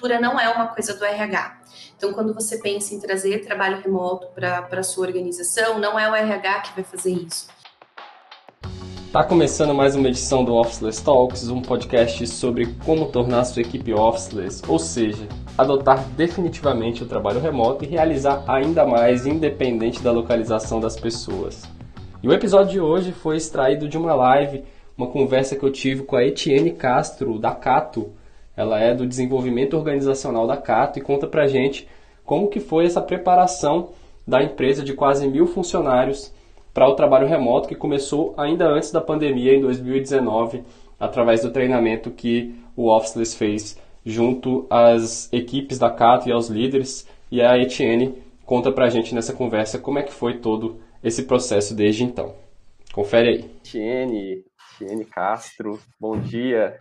cultura não é uma coisa do RH. Então, quando você pensa em trazer trabalho remoto para a sua organização, não é o RH que vai fazer isso. Tá começando mais uma edição do Officeless Talks, um podcast sobre como tornar sua equipe officeless, ou seja, adotar definitivamente o trabalho remoto e realizar ainda mais independente da localização das pessoas. E o episódio de hoje foi extraído de uma live, uma conversa que eu tive com a Etienne Castro, da Cato. Ela é do desenvolvimento organizacional da Cato e conta pra gente como que foi essa preparação da empresa de quase mil funcionários para o trabalho remoto que começou ainda antes da pandemia, em 2019, através do treinamento que o Officeless fez junto às equipes da Cato e aos líderes. E a Etienne conta pra gente nessa conversa como é que foi todo esse processo desde então. Confere aí. Tiene, Tiene Castro, bom dia.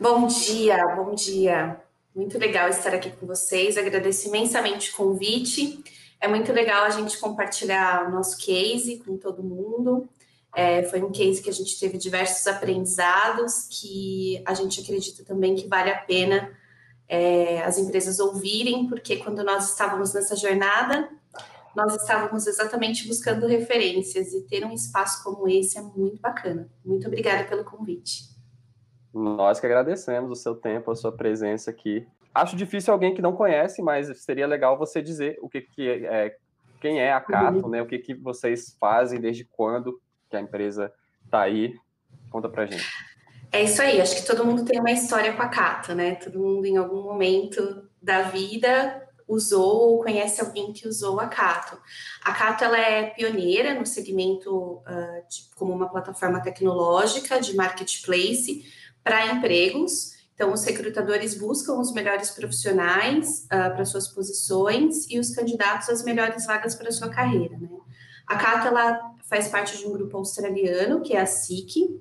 Bom dia, bom dia. Muito legal estar aqui com vocês. Agradeço imensamente o convite. É muito legal a gente compartilhar o nosso case com todo mundo. É, foi um case que a gente teve diversos aprendizados que a gente acredita também que vale a pena é, as empresas ouvirem, porque quando nós estávamos nessa jornada, nós estávamos exatamente buscando referências e ter um espaço como esse é muito bacana. Muito obrigada pelo convite. Nós que agradecemos o seu tempo, a sua presença aqui. Acho difícil alguém que não conhece, mas seria legal você dizer o que, que é, quem é a Cato, uhum. né? O que, que vocês fazem, desde quando que a empresa está aí. Conta pra gente. É isso aí, acho que todo mundo tem uma história com a Cato, né? Todo mundo em algum momento da vida usou ou conhece alguém que usou a Cato. A Cato ela é pioneira no segmento uh, de, como uma plataforma tecnológica de marketplace para empregos. Então, os recrutadores buscam os melhores profissionais uh, para suas posições e os candidatos as melhores vagas para sua carreira. Né? A Cato ela faz parte de um grupo australiano que é a SIC,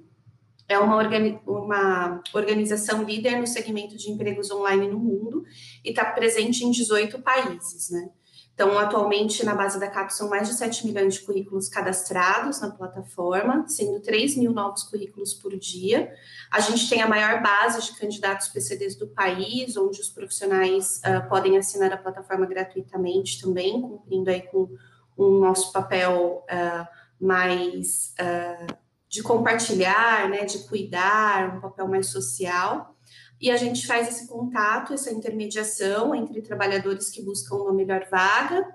é uma, organi uma organização líder no segmento de empregos online no mundo e está presente em 18 países, né? Então, atualmente, na base da CAP, são mais de 7 milhões de currículos cadastrados na plataforma, sendo 3 mil novos currículos por dia. A gente tem a maior base de candidatos PCDs do país, onde os profissionais uh, podem assinar a plataforma gratuitamente também, cumprindo aí com o nosso papel uh, mais uh, de compartilhar, né, de cuidar, um papel mais social. E a gente faz esse contato, essa intermediação entre trabalhadores que buscam uma melhor vaga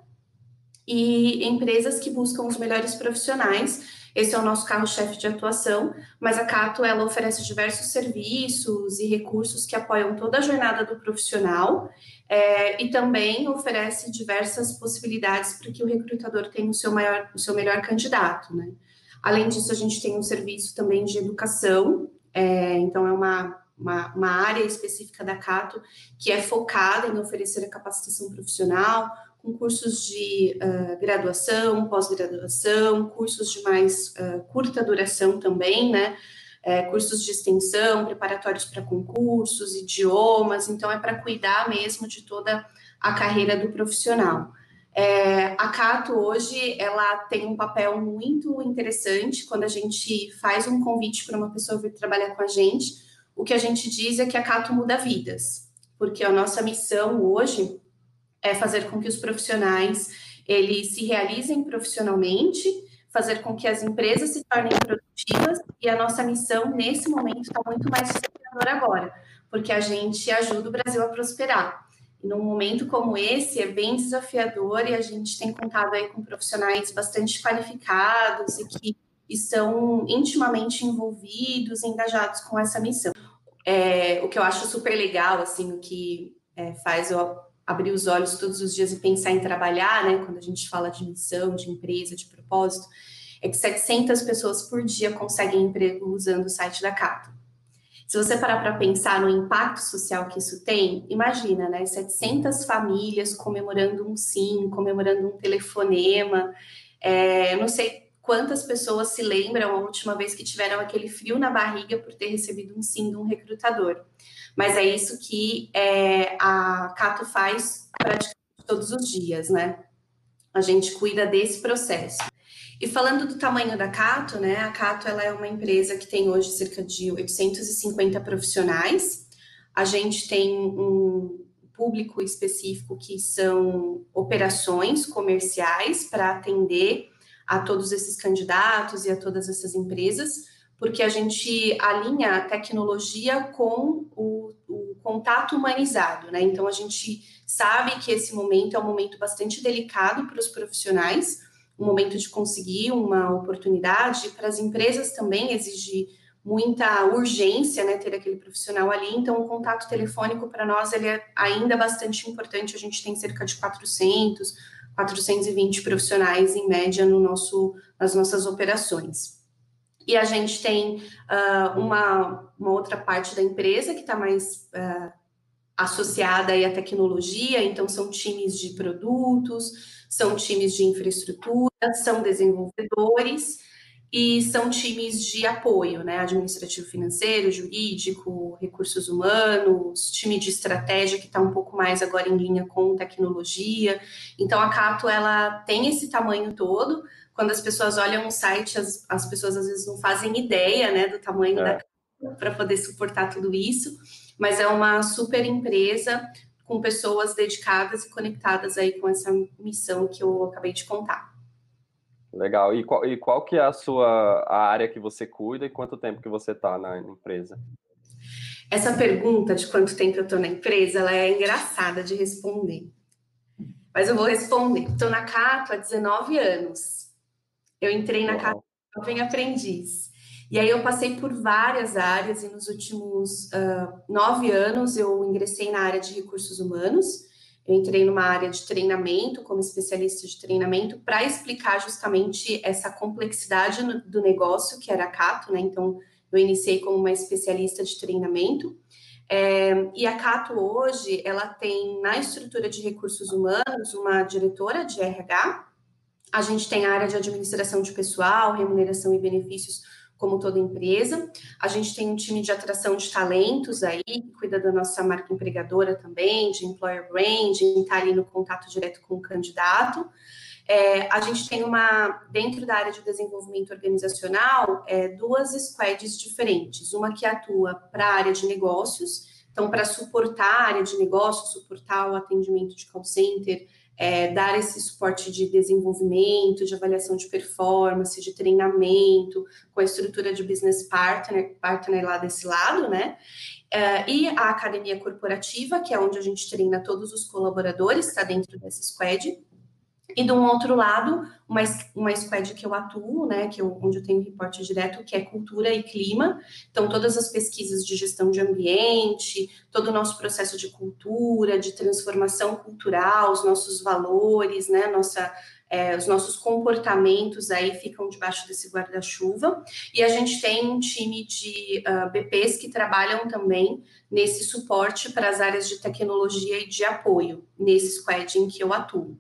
e empresas que buscam os melhores profissionais. Esse é o nosso carro-chefe de atuação, mas a Cato ela oferece diversos serviços e recursos que apoiam toda a jornada do profissional é, e também oferece diversas possibilidades para que o recrutador tenha o seu, maior, o seu melhor candidato, né? Além disso, a gente tem um serviço também de educação, é, então é uma, uma, uma, área específica da Cato que é focada em oferecer a capacitação profissional, com cursos de uh, graduação, pós-graduação, cursos de mais uh, curta duração também, né? É, cursos de extensão, preparatórios para concursos, idiomas, então é para cuidar mesmo de toda a carreira do profissional. É, a Cato hoje ela tem um papel muito interessante quando a gente faz um convite para uma pessoa vir trabalhar com a gente. O que a gente diz é que a Cato muda vidas, porque a nossa missão hoje é fazer com que os profissionais eles se realizem profissionalmente, fazer com que as empresas se tornem produtivas e a nossa missão nesse momento está muito mais desafiadora agora, porque a gente ajuda o Brasil a prosperar. Num momento como esse é bem desafiador e a gente tem contado aí com profissionais bastante qualificados e que estão intimamente envolvidos, engajados com essa missão. É, o que eu acho super legal, assim, o que é, faz eu abrir os olhos todos os dias e pensar em trabalhar, né, quando a gente fala de missão, de empresa, de propósito, é que 700 pessoas por dia conseguem emprego usando o site da Cato. Se você parar para pensar no impacto social que isso tem, imagina, né? 700 famílias comemorando um sim, comemorando um telefonema. É, não sei quantas pessoas se lembram a última vez que tiveram aquele frio na barriga por ter recebido um sim de um recrutador. Mas é isso que é, a Cato faz praticamente todos os dias, né? A gente cuida desse processo. E falando do tamanho da Cato, né? A Cato ela é uma empresa que tem hoje cerca de 850 profissionais. A gente tem um público específico que são operações comerciais para atender a todos esses candidatos e a todas essas empresas, porque a gente alinha a tecnologia com o, o contato humanizado, né? Então a gente sabe que esse momento é um momento bastante delicado para os profissionais, um momento de conseguir uma oportunidade, para as empresas também exige muita urgência, né, ter aquele profissional ali, então o contato telefônico para nós ele é ainda bastante importante, a gente tem cerca de 400, 420 profissionais em média no nosso, nas nossas operações. E a gente tem uh, uma, uma outra parte da empresa que está mais uh, associada aí à tecnologia, então são times de produtos, são times de infraestrutura, são desenvolvedores, e são times de apoio, né? Administrativo financeiro, jurídico, recursos humanos, time de estratégia que está um pouco mais agora em linha com tecnologia. Então a Cato ela tem esse tamanho todo. Quando as pessoas olham o site, as, as pessoas às vezes não fazem ideia né, do tamanho é. da Cato para poder suportar tudo isso, mas é uma super empresa com pessoas dedicadas e conectadas aí com essa missão que eu acabei de contar. Legal. E qual, e qual que é a sua a área que você cuida e quanto tempo que você está na empresa? Essa pergunta de quanto tempo eu estou na empresa, ela é engraçada de responder. Mas eu vou responder. Estou na Cato há 19 anos. Eu entrei na. Cato jovem aprendiz. E aí eu passei por várias áreas e nos últimos uh, nove anos eu ingressei na área de recursos humanos. Eu entrei numa área de treinamento, como especialista de treinamento, para explicar justamente essa complexidade no, do negócio, que era a Cato, né? Então, eu iniciei como uma especialista de treinamento. É, e a Cato hoje, ela tem na estrutura de recursos humanos uma diretora de RH, a gente tem a área de administração de pessoal, remuneração e benefícios como toda empresa. A gente tem um time de atração de talentos aí, que cuida da nossa marca empregadora também, de employer branding, está ali no contato direto com o candidato. É, a gente tem uma, dentro da área de desenvolvimento organizacional, é, duas squads diferentes. Uma que atua para a área de negócios, então, para suportar a área de negócios, suportar o atendimento de call center, é, dar esse suporte de desenvolvimento, de avaliação de performance, de treinamento, com a estrutura de business partner, partner lá desse lado, né? É, e a academia corporativa, que é onde a gente treina todos os colaboradores, está dentro dessa squad. E de um outro lado, uma, uma squad que eu atuo, né, que eu, onde eu tenho reporte direto, que é cultura e clima. Então, todas as pesquisas de gestão de ambiente, todo o nosso processo de cultura, de transformação cultural, os nossos valores, né, nossa, é, os nossos comportamentos aí ficam debaixo desse guarda-chuva. E a gente tem um time de uh, ah, BPs que trabalham também nesse suporte para as áreas de tecnologia e de apoio, nesse squad em que eu atuo.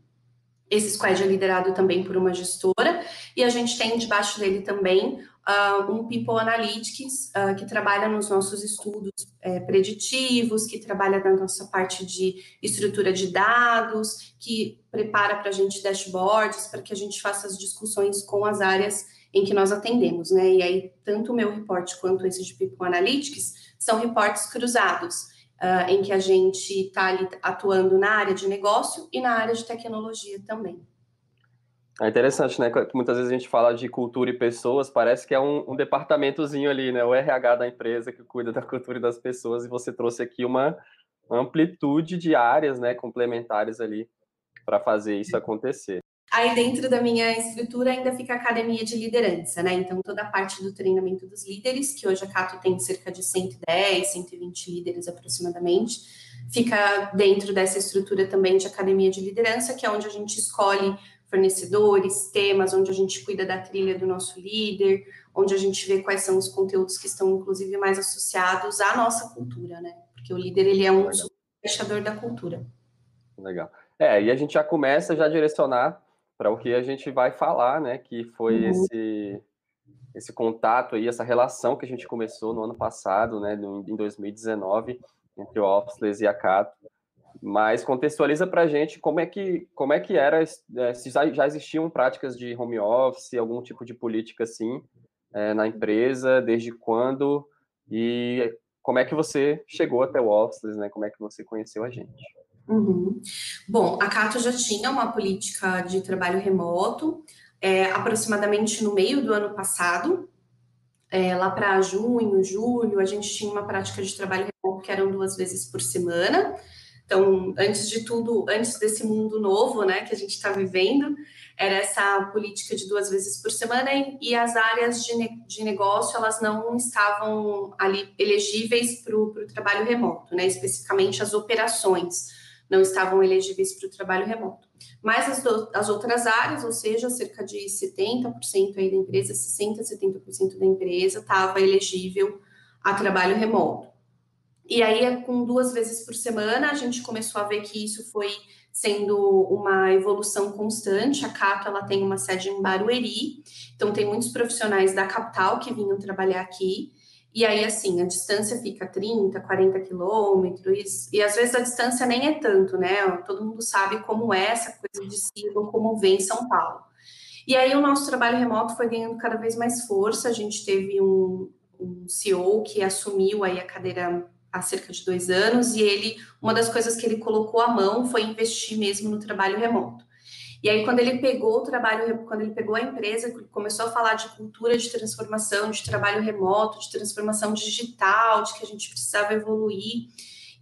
Esse squad é liderado também por uma gestora, e a gente tem debaixo dele também uh, um People Analytics, uh, que trabalha nos nossos estudos é, preditivos, que trabalha na nossa parte de estrutura de dados, que prepara para a gente dashboards, para que a gente faça as discussões com as áreas em que nós atendemos, né? E aí, tanto o meu reporte quanto esse de People Analytics são reportes cruzados uh, em que a gente está ali atuando na área de negócio e na área de tecnologia também. É interessante, né? Muitas vezes a gente fala de cultura e pessoas, parece que é um, um, departamentozinho ali, né? O RH da empresa que cuida da cultura e das pessoas, e você trouxe aqui uma amplitude de áreas, né, complementares ali para fazer isso acontecer. Aí dentro da minha estrutura ainda fica a academia de liderança, né? Então toda a parte do treinamento dos líderes, que hoje a Cato tem cerca de 110, 120 líderes aproximadamente, fica dentro dessa estrutura também de academia de liderança, que é onde a gente escolhe fornecedores, temas, onde a gente cuida da trilha do nosso líder, onde a gente vê quais são os conteúdos que estão inclusive mais associados à nossa cultura, né? Porque o líder ele é um fechador da cultura. Legal. É, e a gente já começa já a direcionar para o que a gente vai falar, né? Que foi uhum. esse esse contato aí, essa relação que a gente começou no ano passado, né, em 2019, entre o Officeless e a Cato. Mas contextualiza para a gente como é que como é que era, é, se já existiam práticas de home office, algum tipo de política assim é, na empresa, desde quando e como é que você chegou até o Officeless, né? Como é que você conheceu a gente? Uhum. Bom, a Cato já tinha uma política de trabalho remoto, é, aproximadamente no meio do ano passado, é, lá para junho, julho, a gente tinha uma prática de trabalho remoto que eram duas vezes por semana. Então, antes de tudo, antes desse mundo novo, né, que a gente está vivendo, era essa política de duas vezes por semana e as áreas de, de negócio elas não estavam ali elegíveis para o trabalho remoto, né, especificamente as operações não estavam elegíveis para o trabalho remoto. Mas as, do, as outras áreas, ou seja, cerca de 70% aí da empresa, 60%, 70% da empresa estava elegível a trabalho remoto. E aí, com duas vezes por semana, a gente começou a ver que isso foi sendo uma evolução constante. A Cato ela tem uma sede em Barueri, então tem muitos profissionais da capital que vinham trabalhar aqui. E aí, assim, a distância fica 30, 40 quilômetros, e às vezes a distância nem é tanto, né? Todo mundo sabe como é essa coisa de se locomover em São Paulo. E aí o nosso trabalho remoto foi ganhando cada vez mais força. A gente teve um, um CEO que assumiu aí a cadeira há cerca de dois anos, e ele, uma das coisas que ele colocou à mão foi investir mesmo no trabalho remoto. E aí, quando ele pegou o trabalho, quando ele pegou a empresa, começou a falar de cultura de transformação, de trabalho remoto, de transformação digital, de que a gente precisava evoluir.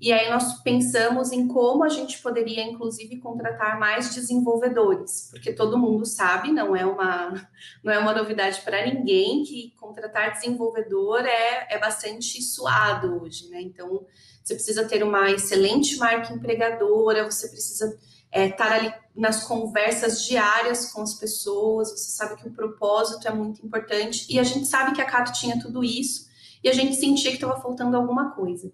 E aí nós pensamos em como a gente poderia, inclusive, contratar mais desenvolvedores, porque todo mundo sabe, não é uma, não é uma novidade para ninguém que contratar desenvolvedor é, é bastante suado hoje, né? Então, você precisa ter uma excelente marca empregadora, você precisa é, estar ali nas conversas diárias com as pessoas, você sabe que o propósito é muito importante, e a gente sabe que a Cato tinha tudo isso, e a gente sentia que estava faltando alguma coisa.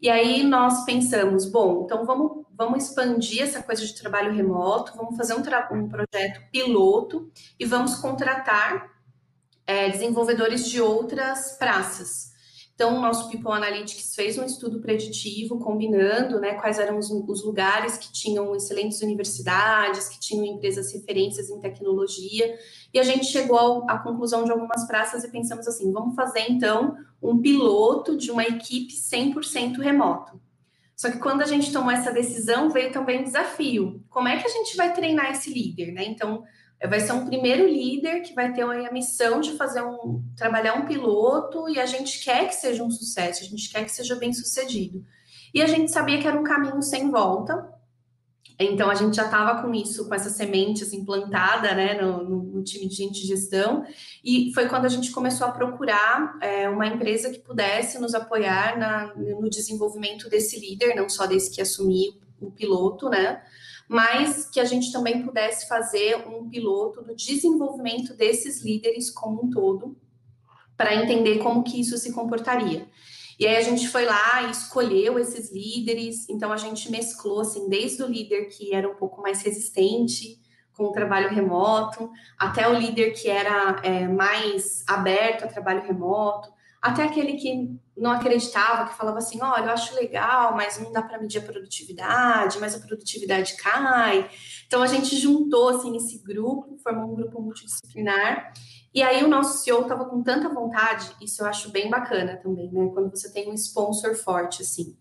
E aí nós pensamos, bom, então vamos, vamos expandir essa coisa de trabalho remoto, vamos fazer um, um projeto piloto e vamos contratar é, desenvolvedores de outras praças. Então, o nosso People Analytics fez um estudo preditivo, combinando né, quais eram os, os, lugares que tinham excelentes universidades, que tinham empresas referências em tecnologia, e a gente chegou à conclusão de algumas praças e pensamos assim: vamos fazer então um piloto de uma equipe 100% remoto. Só que quando a gente tomou essa decisão, veio também um desafio: como é que a gente vai treinar esse líder? Né? Então, vai ser um primeiro líder que vai ter a missão de fazer um trabalhar um piloto e a gente quer que seja um sucesso, a gente quer que seja bem sucedido. E a gente sabia que era um caminho sem volta. Então a gente já estava com isso, com essa semente assim, plantada né, no, no, time de gente gestão, e foi quando a gente começou a procurar é, uma empresa que pudesse nos apoiar na, no desenvolvimento desse líder, não só desse que assumiu o piloto, né? Mas que a gente também pudesse fazer um piloto do desenvolvimento desses líderes como um todo, para entender como que isso se comportaria. E aí a gente foi lá e escolheu esses líderes, então a gente mesclou assim, desde o líder que era um pouco mais resistente com o trabalho remoto, até o líder que era é, mais aberto a trabalho remoto, até aquele que não acreditava, que falava assim: olha, eu acho legal, mas não dá para medir a produtividade, mas a produtividade cai. Então a gente juntou assim esse grupo, formou um grupo multidisciplinar. E aí o nosso CEO estava com tanta vontade, isso eu acho bem bacana também, né? Quando você tem um sponsor forte assim.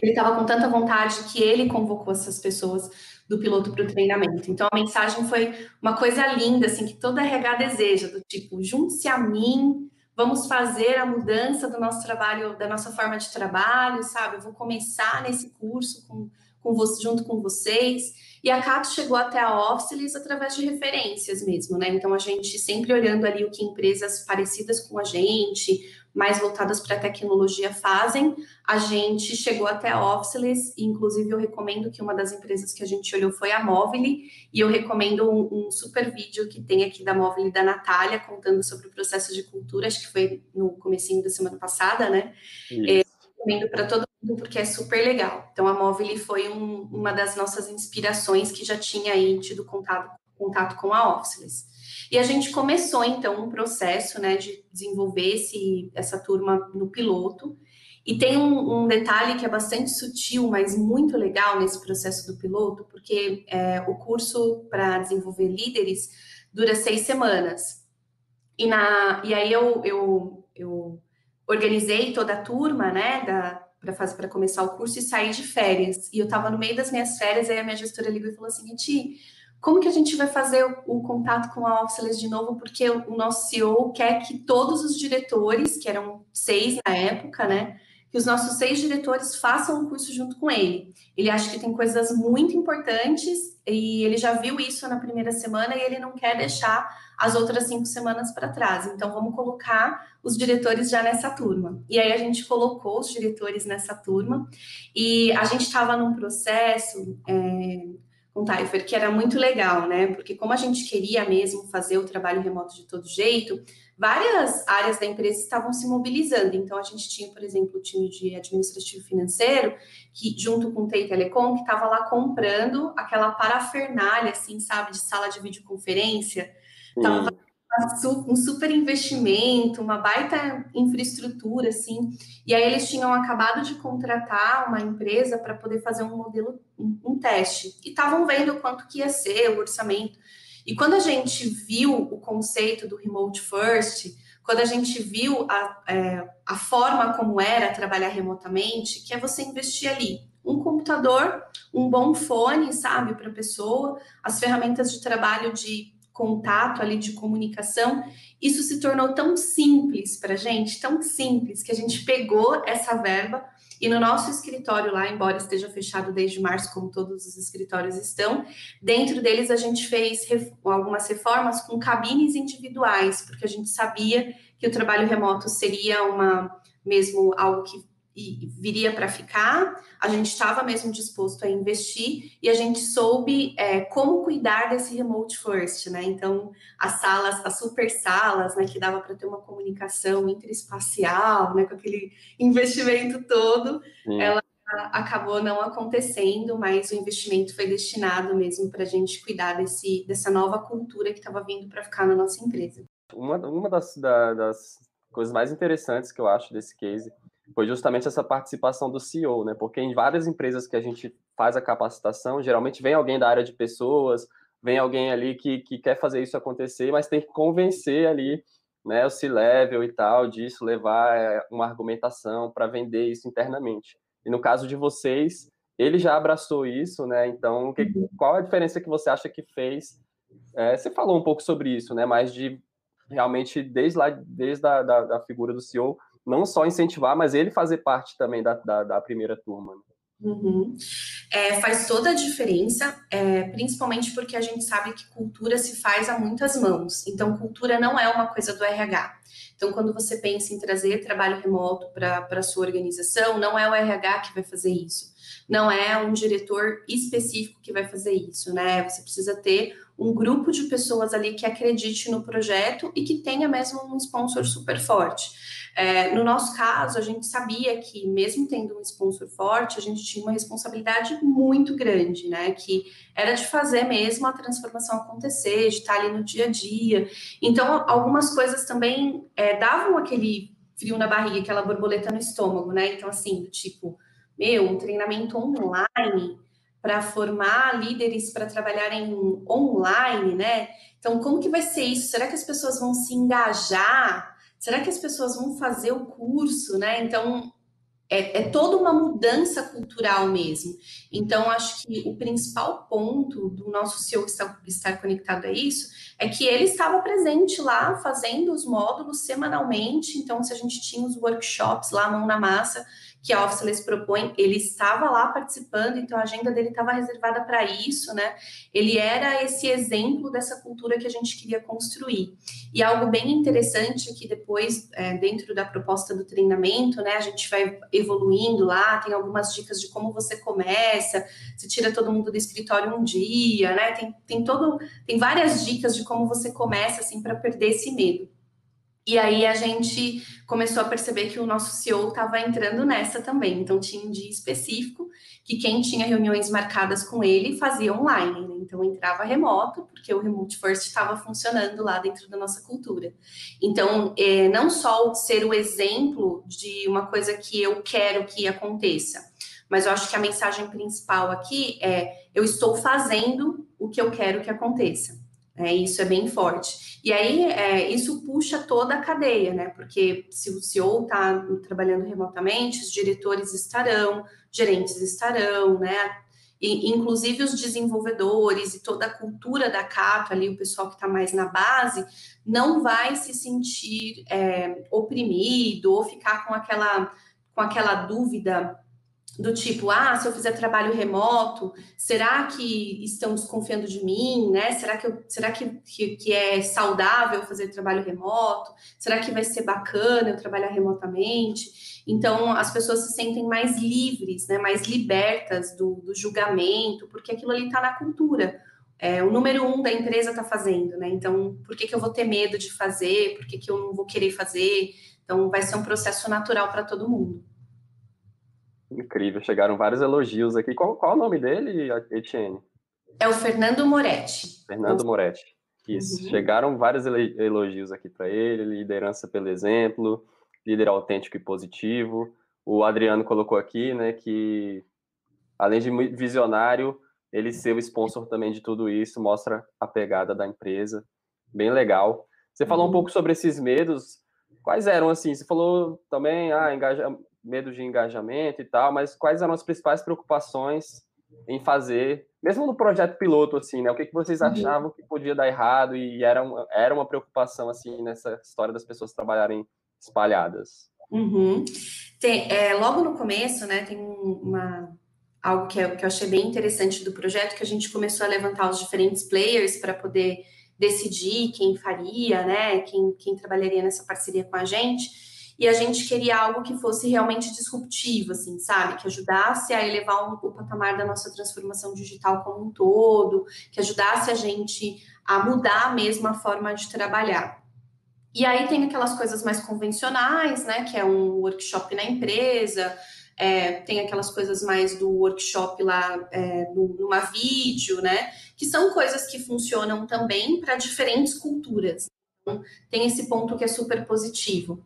Ele estava com tanta vontade que ele convocou essas pessoas do piloto para o treinamento. Então a mensagem foi uma coisa linda, assim, que toda RH deseja, do tipo, junte-se a mim, vamos fazer a mudança do nosso trabalho, da nossa forma de trabalho, sabe? Eu vou começar nesse curso com, com você, junto com vocês. E a Cato chegou até a Officeless através de referências mesmo, né? Então a gente sempre olhando ali o que empresas parecidas com a gente, mais voltadas para a tecnologia fazem, a gente chegou até a Officeless, e inclusive eu recomendo que uma das empresas que a gente olhou foi a Movile, e eu recomendo um, um super vídeo que tem aqui da Movile da Natália, contando sobre o processo de cultura, acho que foi no comecinho da semana passada, né? É, recomendo para todo mundo porque é super legal. Então a Movile foi um, uma das nossas inspirações que já tinha aí tido contato, contato com a Officeless. E a gente começou, então, um processo né, de desenvolver esse, essa turma no piloto. E tem um, um, detalhe que é bastante sutil, mas muito legal nesse processo do piloto, porque é, o curso para desenvolver líderes dura seis semanas. E, na, e aí eu, eu, eu organizei toda a turma né, da, para fazer para começar o curso e sair de férias. E eu estava no meio das minhas férias, aí a minha gestora ligou e falou assim: Ti, como que a gente vai fazer o, o contato com a Officeless de novo? Porque o nosso CEO quer que todos os diretores, que eram seis na época, né? Que os nossos seis diretores façam o curso junto com ele. Ele acha que tem coisas muito importantes e ele já viu isso na primeira semana e ele não quer deixar as outras cinco semanas para trás. Então, vamos colocar os diretores já nessa turma. E aí, a gente colocou os diretores nessa turma e a gente estava num processo. É, com o Taifer, que era muito legal, né? Porque como a gente queria mesmo fazer o trabalho remoto de todo jeito, várias áreas da empresa estavam se mobilizando. Então, a gente tinha, por exemplo, o time de administrativo financeiro, que junto com o TEI Telecom, que estava lá comprando aquela parafernália, assim, sabe, de sala de videoconferência. Estava um super investimento, uma baita infraestrutura, assim. E aí eles tinham acabado de contratar uma empresa para poder fazer um modelo, um, teste. E estavam vendo quanto que ia ser o orçamento. E quando a gente viu o conceito do remote first, quando a gente viu a, é, a forma como era trabalhar remotamente, que é você investir ali um computador, um bom fone, sabe, para a pessoa, as ferramentas de trabalho de contato ali, de comunicação, isso se tornou tão simples para a gente, tão simples, que a gente pegou essa verba e no nosso escritório lá, embora esteja fechado desde março, como todos os escritórios estão, dentro deles a gente fez algumas reformas com cabines individuais, porque a gente sabia que o trabalho remoto seria uma mesmo algo que viria para ficar, a gente estava mesmo disposto a investir e a gente soube é, como cuidar desse remote first, né? Então, as salas, as super salas, né, que dava para ter uma comunicação interespacial, né, com aquele investimento todo, Sim. ela acabou não acontecendo, mas o investimento foi destinado mesmo para a gente cuidar desse, dessa nova cultura que estava vindo para ficar na nossa empresa. Uma, uma das, da, das coisas mais interessantes que eu acho desse case foi justamente essa participação do CEO, né? Porque em várias empresas que a gente faz a capacitação, geralmente vem alguém da área de pessoas, vem alguém ali que, que quer fazer isso acontecer, mas tem que convencer ali, né, o C-level e tal, disso, levar é, uma argumentação para vender isso internamente. E no caso de vocês, ele já abraçou isso, né? Então, que, uhum. qual a diferença que você acha que fez? É, você falou um pouco sobre isso, né? Mas de realmente desde lá, desde a da, da figura do CEO, não só incentivar, mas ele fazer parte também da, da, da primeira turma. Né? Uhum. É, faz toda a diferença, é, principalmente porque a gente sabe que cultura se faz a muitas mãos. Então, cultura não é uma coisa do RH. Então, quando você pensa em trazer trabalho remoto para a sua organização, não é o RH que vai fazer isso. Não é um diretor específico que vai fazer isso, né? Você precisa ter um grupo de pessoas ali que acredite no projeto e que tenha mesmo um sponsor super forte. É, no nosso caso, a gente sabia que, mesmo tendo um sponsor forte, a gente tinha uma responsabilidade muito grande, né? Que era de fazer mesmo a transformação acontecer, de estar ali no dia a dia. Então, algumas coisas também é, davam aquele frio na barriga, aquela borboleta no estômago, né? Então, assim, do tipo, meu, um treinamento online para formar líderes para trabalharem online, né? Então, como que vai ser isso? Será que as pessoas vão se engajar? Será que as pessoas vão fazer o curso, né? Então, é, é, toda uma mudança cultural mesmo. Então, acho que o principal ponto do nosso CEO estar, estar conectado a isso é que ele estava presente lá, fazendo os módulos semanalmente. Então, se a gente tinha os workshops lá, mão na massa, que a Officeless propõe, ele estava lá participando, então a agenda dele estava reservada para isso, né? Ele era esse exemplo dessa cultura que a gente queria construir. E algo bem interessante é que depois, é, dentro da proposta do treinamento, né, a gente vai evoluindo lá, tem algumas dicas de como você começa, você tira todo mundo do escritório um dia, né? Tem, tem todo, tem várias dicas de como você começa assim para perder esse medo. E aí a gente começou a perceber que o nosso CEO estava entrando nessa também. Então tinha um dia específico que quem tinha reuniões marcadas com ele fazia online. Né? Então entrava remoto, porque o Remote First estava funcionando lá dentro da nossa cultura. Então, é, não só ser o exemplo de uma coisa que eu quero que aconteça, mas eu acho que a mensagem principal aqui é: eu estou fazendo o que eu quero que aconteça. É, isso é bem forte. E aí, é, isso puxa toda a cadeia, né? Porque se o CEO está trabalhando remotamente, os diretores estarão, gerentes estarão, né? E, inclusive os desenvolvedores e toda a cultura da Cato, ali, o pessoal que está mais na base, não vai se sentir é, oprimido ou ficar com aquela, com aquela dúvida do tipo, ah, se eu fizer trabalho remoto, será que estão desconfiando de mim, né? Será que, eu, será que, que, que, é saudável fazer trabalho remoto? Será que vai ser bacana eu trabalhar remotamente? Então, as pessoas se sentem mais livres, né? Mais libertas do, do julgamento, porque aquilo ali está na cultura. É, o número um da empresa está fazendo, né? Então, por que, que eu vou ter medo de fazer? Por que, que eu não vou querer fazer? Então, vai ser um processo natural para todo mundo. Incrível, chegaram vários elogios aqui. Qual, qual é o nome dele, Etienne? É o Fernando Moretti. Fernando Moretti. Isso. Uhum. Chegaram vários elogios aqui para ele, liderança pelo exemplo, líder autêntico e positivo. O Adriano colocou aqui, né, que além de visionário, ele ser o sponsor também de tudo isso, mostra a pegada da empresa. Bem legal. Você falou uhum. um pouco sobre esses medos. Quais eram, assim? Você falou também, ah, engaja, medo de engajamento e tal, mas quais eram as principais preocupações em fazer, mesmo no projeto piloto, assim, né? O que, que vocês uhum. achavam que podia dar errado e era, uma, era uma preocupação, assim, nessa história das pessoas trabalharem espalhadas? Uhum. Tem, é, logo no começo, né, tem uma, algo que, é, que eu achei bem interessante do projeto, que a gente começou a levantar os diferentes players para poder decidir quem faria, né, quem, quem trabalharia nessa parceria com a gente, e a gente queria algo que fosse realmente disruptivo, assim, sabe? Que ajudasse a elevar um, o patamar da nossa transformação digital como um todo, que ajudasse a gente a mudar mesmo a forma de trabalhar. E aí tem aquelas coisas mais convencionais, né? Que é um workshop na empresa, é, tem aquelas coisas mais do workshop lá é, numa vídeo, né? Que são coisas que funcionam também para diferentes culturas. Então, tem esse ponto que é super positivo.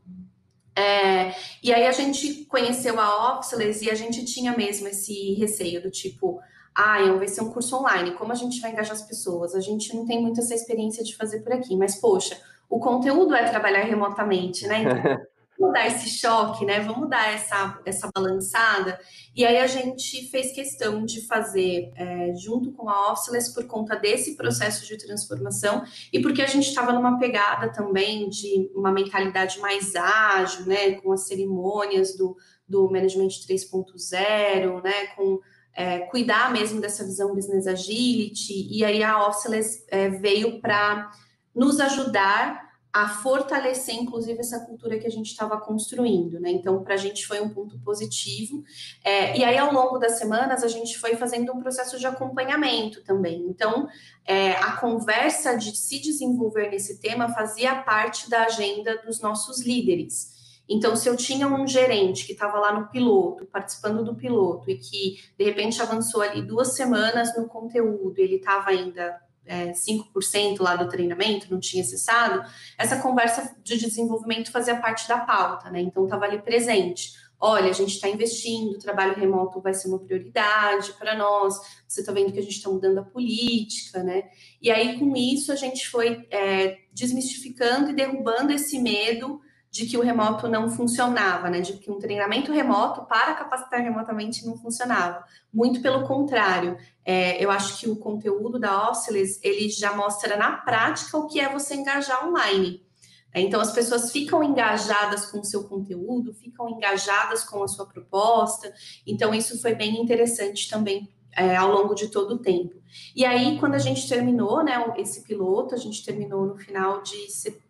É, e aí a gente conheceu a Oxlers e a gente tinha mesmo esse receio do tipo, ah, vai ser um curso online, como a gente vai engajar as pessoas? A gente não tem muito essa experiência de fazer por aqui, mas poxa, o conteúdo é trabalhar remotamente, né? Então, vamos dar esse choque, né? Vamos dar essa, essa balançada. E aí a gente fez questão de fazer é, junto com a Officeless por conta desse processo de transformação e porque a gente estava numa pegada também de uma mentalidade mais ágil, né? Com as cerimônias do, do Management 3.0, né? Com é, cuidar mesmo dessa visão business agility. E aí a Officeless é, veio para nos ajudar a fortalecer, inclusive, essa cultura que a gente estava construindo, né? Então, para a gente foi um ponto positivo. É, e aí, ao longo das semanas, a gente foi fazendo um processo de acompanhamento também. Então, é, a conversa de se desenvolver nesse tema fazia parte da agenda dos nossos líderes. Então, se eu tinha um gerente que estava lá no piloto, participando do piloto, e que de repente avançou ali duas semanas no conteúdo, ele estava ainda é, 5% lá do treinamento, não tinha cessado, essa conversa de desenvolvimento fazia parte da pauta, né? Então, estava ali presente. Olha, a gente está investindo, o trabalho remoto vai ser uma prioridade para nós, você está vendo que a gente está mudando a política, né? E aí, com isso, a gente foi é, desmistificando e derrubando esse medo de que o remoto não funcionava, né? De que um treinamento remoto para capacitar remotamente não funcionava. Muito pelo contrário, é, eu acho que o conteúdo da Oscilis, ele já mostra na prática o que é você engajar online. É, então, as pessoas ficam engajadas com o seu conteúdo, ficam engajadas com a sua proposta. Então, isso foi bem interessante também é, ao longo de todo o tempo. E aí, quando a gente terminou, né, esse piloto, a gente terminou no final de setembro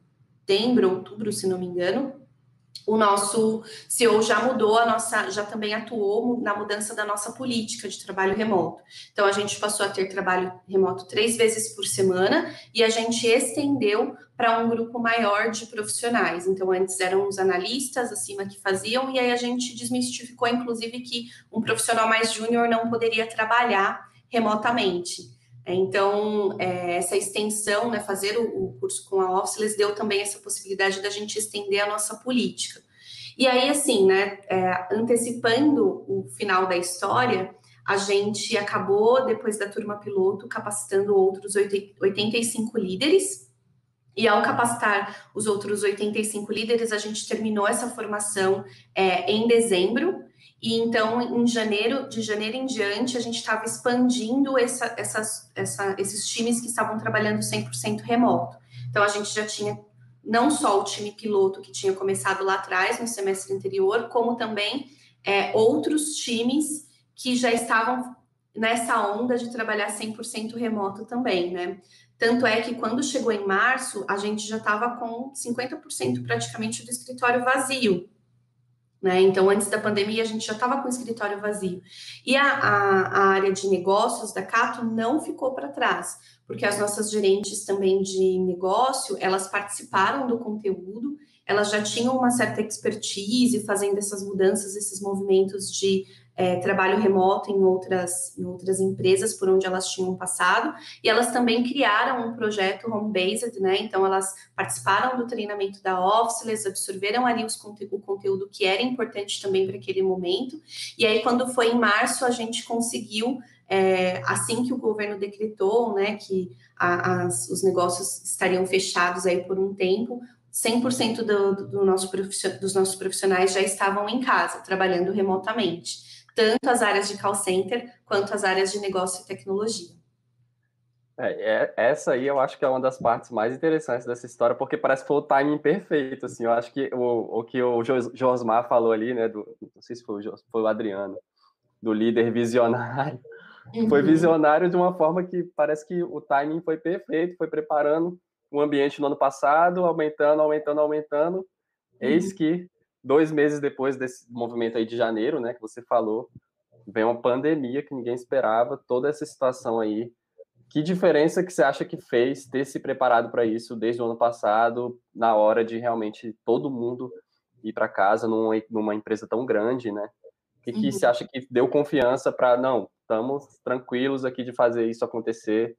setembro, outubro, se não me engano, o nosso CEO já mudou a nossa, já também atuou na mudança da nossa política de trabalho remoto. Então a gente passou a ter trabalho remoto três vezes por semana e a gente estendeu para um grupo maior de profissionais. Então antes eram os analistas acima que faziam e aí a gente desmistificou inclusive que um profissional mais júnior não poderia trabalhar remotamente. Então, é, essa extensão, né, fazer o, o, curso com a Officeless deu também essa possibilidade da gente estender a nossa política. E aí, assim, né, é, antecipando o final da história, a gente acabou, depois da turma piloto, capacitando outros 85 líderes. E ao capacitar os outros 85 líderes, a gente terminou essa formação é, em dezembro. E então, em janeiro, de janeiro em diante, a gente estava expandindo essa, essas, essa, esses times que estavam trabalhando 100% remoto. Então, a gente já tinha não só o time piloto que tinha começado lá atrás, no semestre anterior, como também é, outros times que já estavam nessa onda de trabalhar 100% remoto também, né? Tanto é que quando chegou em março, a gente já estava com 50% praticamente do escritório vazio. Né? Então, antes da pandemia, a gente já estava com o escritório vazio. E a, a, a, área de negócios da Cato não ficou para trás, porque as nossas gerentes também de negócio, elas participaram do conteúdo, elas já tinham uma certa expertise fazendo essas mudanças, esses movimentos de é, trabalho remoto em outras, em outras empresas por onde elas tinham passado, e elas também criaram um projeto home-based, né? Então, elas participaram do treinamento da Officeless, absorveram ali os, o conteúdo que era importante também para aquele momento, e aí, quando foi em março, a gente conseguiu é, assim que o governo decretou, né, que a, as, os negócios estariam fechados aí por um tempo, 100% do, do nosso dos nossos profissionais já estavam em casa, trabalhando remotamente tanto as áreas de call center quanto as áreas de negócio e tecnologia. É, é, essa aí eu acho que é uma das partes mais interessantes dessa história, porque parece que foi o timing perfeito, assim, eu acho que o, o que o Josmar falou ali, né, do, não sei se foi o, foi o Adriano, do líder visionário, uhum. foi visionário de uma forma que parece que o timing foi perfeito, foi preparando o ambiente no ano passado, aumentando, aumentando, aumentando, uhum. eis que dois meses depois desse movimento aí de janeiro, né, que você falou, vem uma pandemia que ninguém esperava, toda essa situação aí. Que diferença que você acha que fez ter se preparado para isso desde o ano passado, na hora de realmente todo mundo ir para casa numa, numa, empresa tão grande, né? E que uhum. você acha que deu confiança para, não, estamos tranquilos aqui de fazer isso acontecer.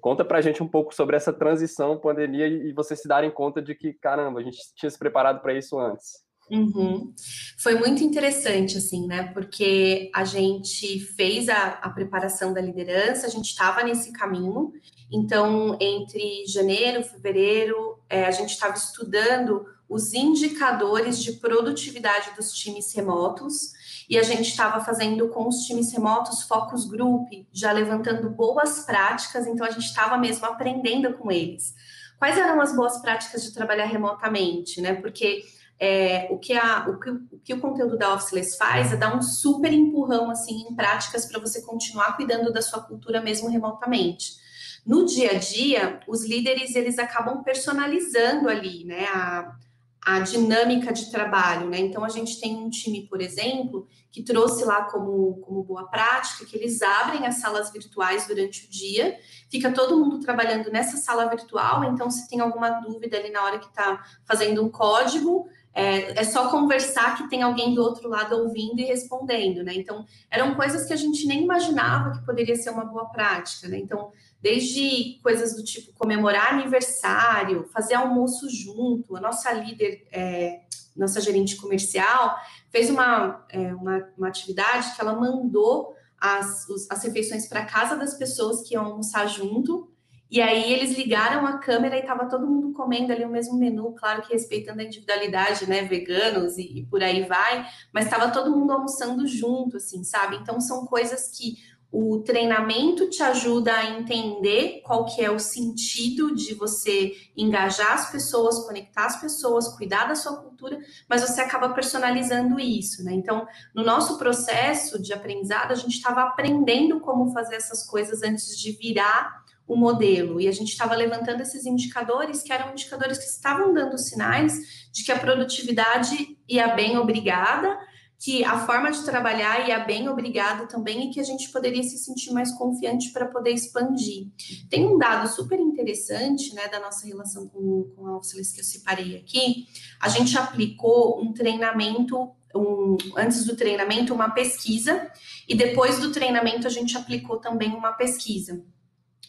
Conta para a gente um pouco sobre essa transição, pandemia, e você se darem conta de que, caramba, a gente tinha se preparado para isso antes. Uhum. Foi muito interessante, assim, né? Porque a gente fez a, a preparação da liderança, a gente estava nesse caminho. Então, entre janeiro, fevereiro, é, a gente estava estudando os indicadores de produtividade dos times remotos e a gente estava fazendo com os times remotos focus group, já levantando boas práticas. Então, a gente estava mesmo aprendendo com eles. Quais eram as boas práticas de trabalhar remotamente, né? Porque é, o, que a, o, que, o, que o conteúdo da Officeless faz é dar um super empurrão assim em práticas para você continuar cuidando da sua cultura mesmo remotamente. No dia a dia, os líderes eles acabam personalizando ali, né, a, a dinâmica de trabalho, né? Então a gente tem um time, por exemplo, que trouxe lá como, como boa prática que eles abrem as salas virtuais durante o dia, fica todo mundo trabalhando nessa sala virtual, então se tem alguma dúvida ali na hora que está fazendo um código, é, é, só conversar que tem alguém do outro lado ouvindo e respondendo, né? Então, eram coisas que a gente nem imaginava que poderia ser uma boa prática, né? Então, desde coisas do tipo comemorar aniversário, fazer almoço junto, a nossa líder, é, nossa gerente comercial, fez uma, é, uma, uma, atividade que ela mandou as, os, as refeições para casa das pessoas que iam almoçar junto, e aí eles ligaram a câmera e estava todo mundo comendo ali o mesmo menu, claro que respeitando a individualidade, né, veganos e, e por aí vai, mas estava todo mundo almoçando junto, assim, sabe? Então são coisas que o treinamento te ajuda a entender qual que é o sentido de você engajar as pessoas, conectar as pessoas, cuidar da sua cultura, mas você acaba personalizando isso, né? Então, no nosso processo de aprendizado, a gente estava aprendendo como fazer essas coisas antes de virar o modelo. E a gente estava levantando esses indicadores, que eram indicadores que estavam dando sinais de que a produtividade ia bem, obrigada, que a forma de trabalhar ia bem, obrigada também, e que a gente poderia se sentir mais confiante para poder expandir. Tem um dado super interessante, né, da nossa relação com, com a que eu separei aqui. A gente aplicou um treinamento um, antes do treinamento, uma pesquisa, e depois do treinamento a gente aplicou também uma pesquisa.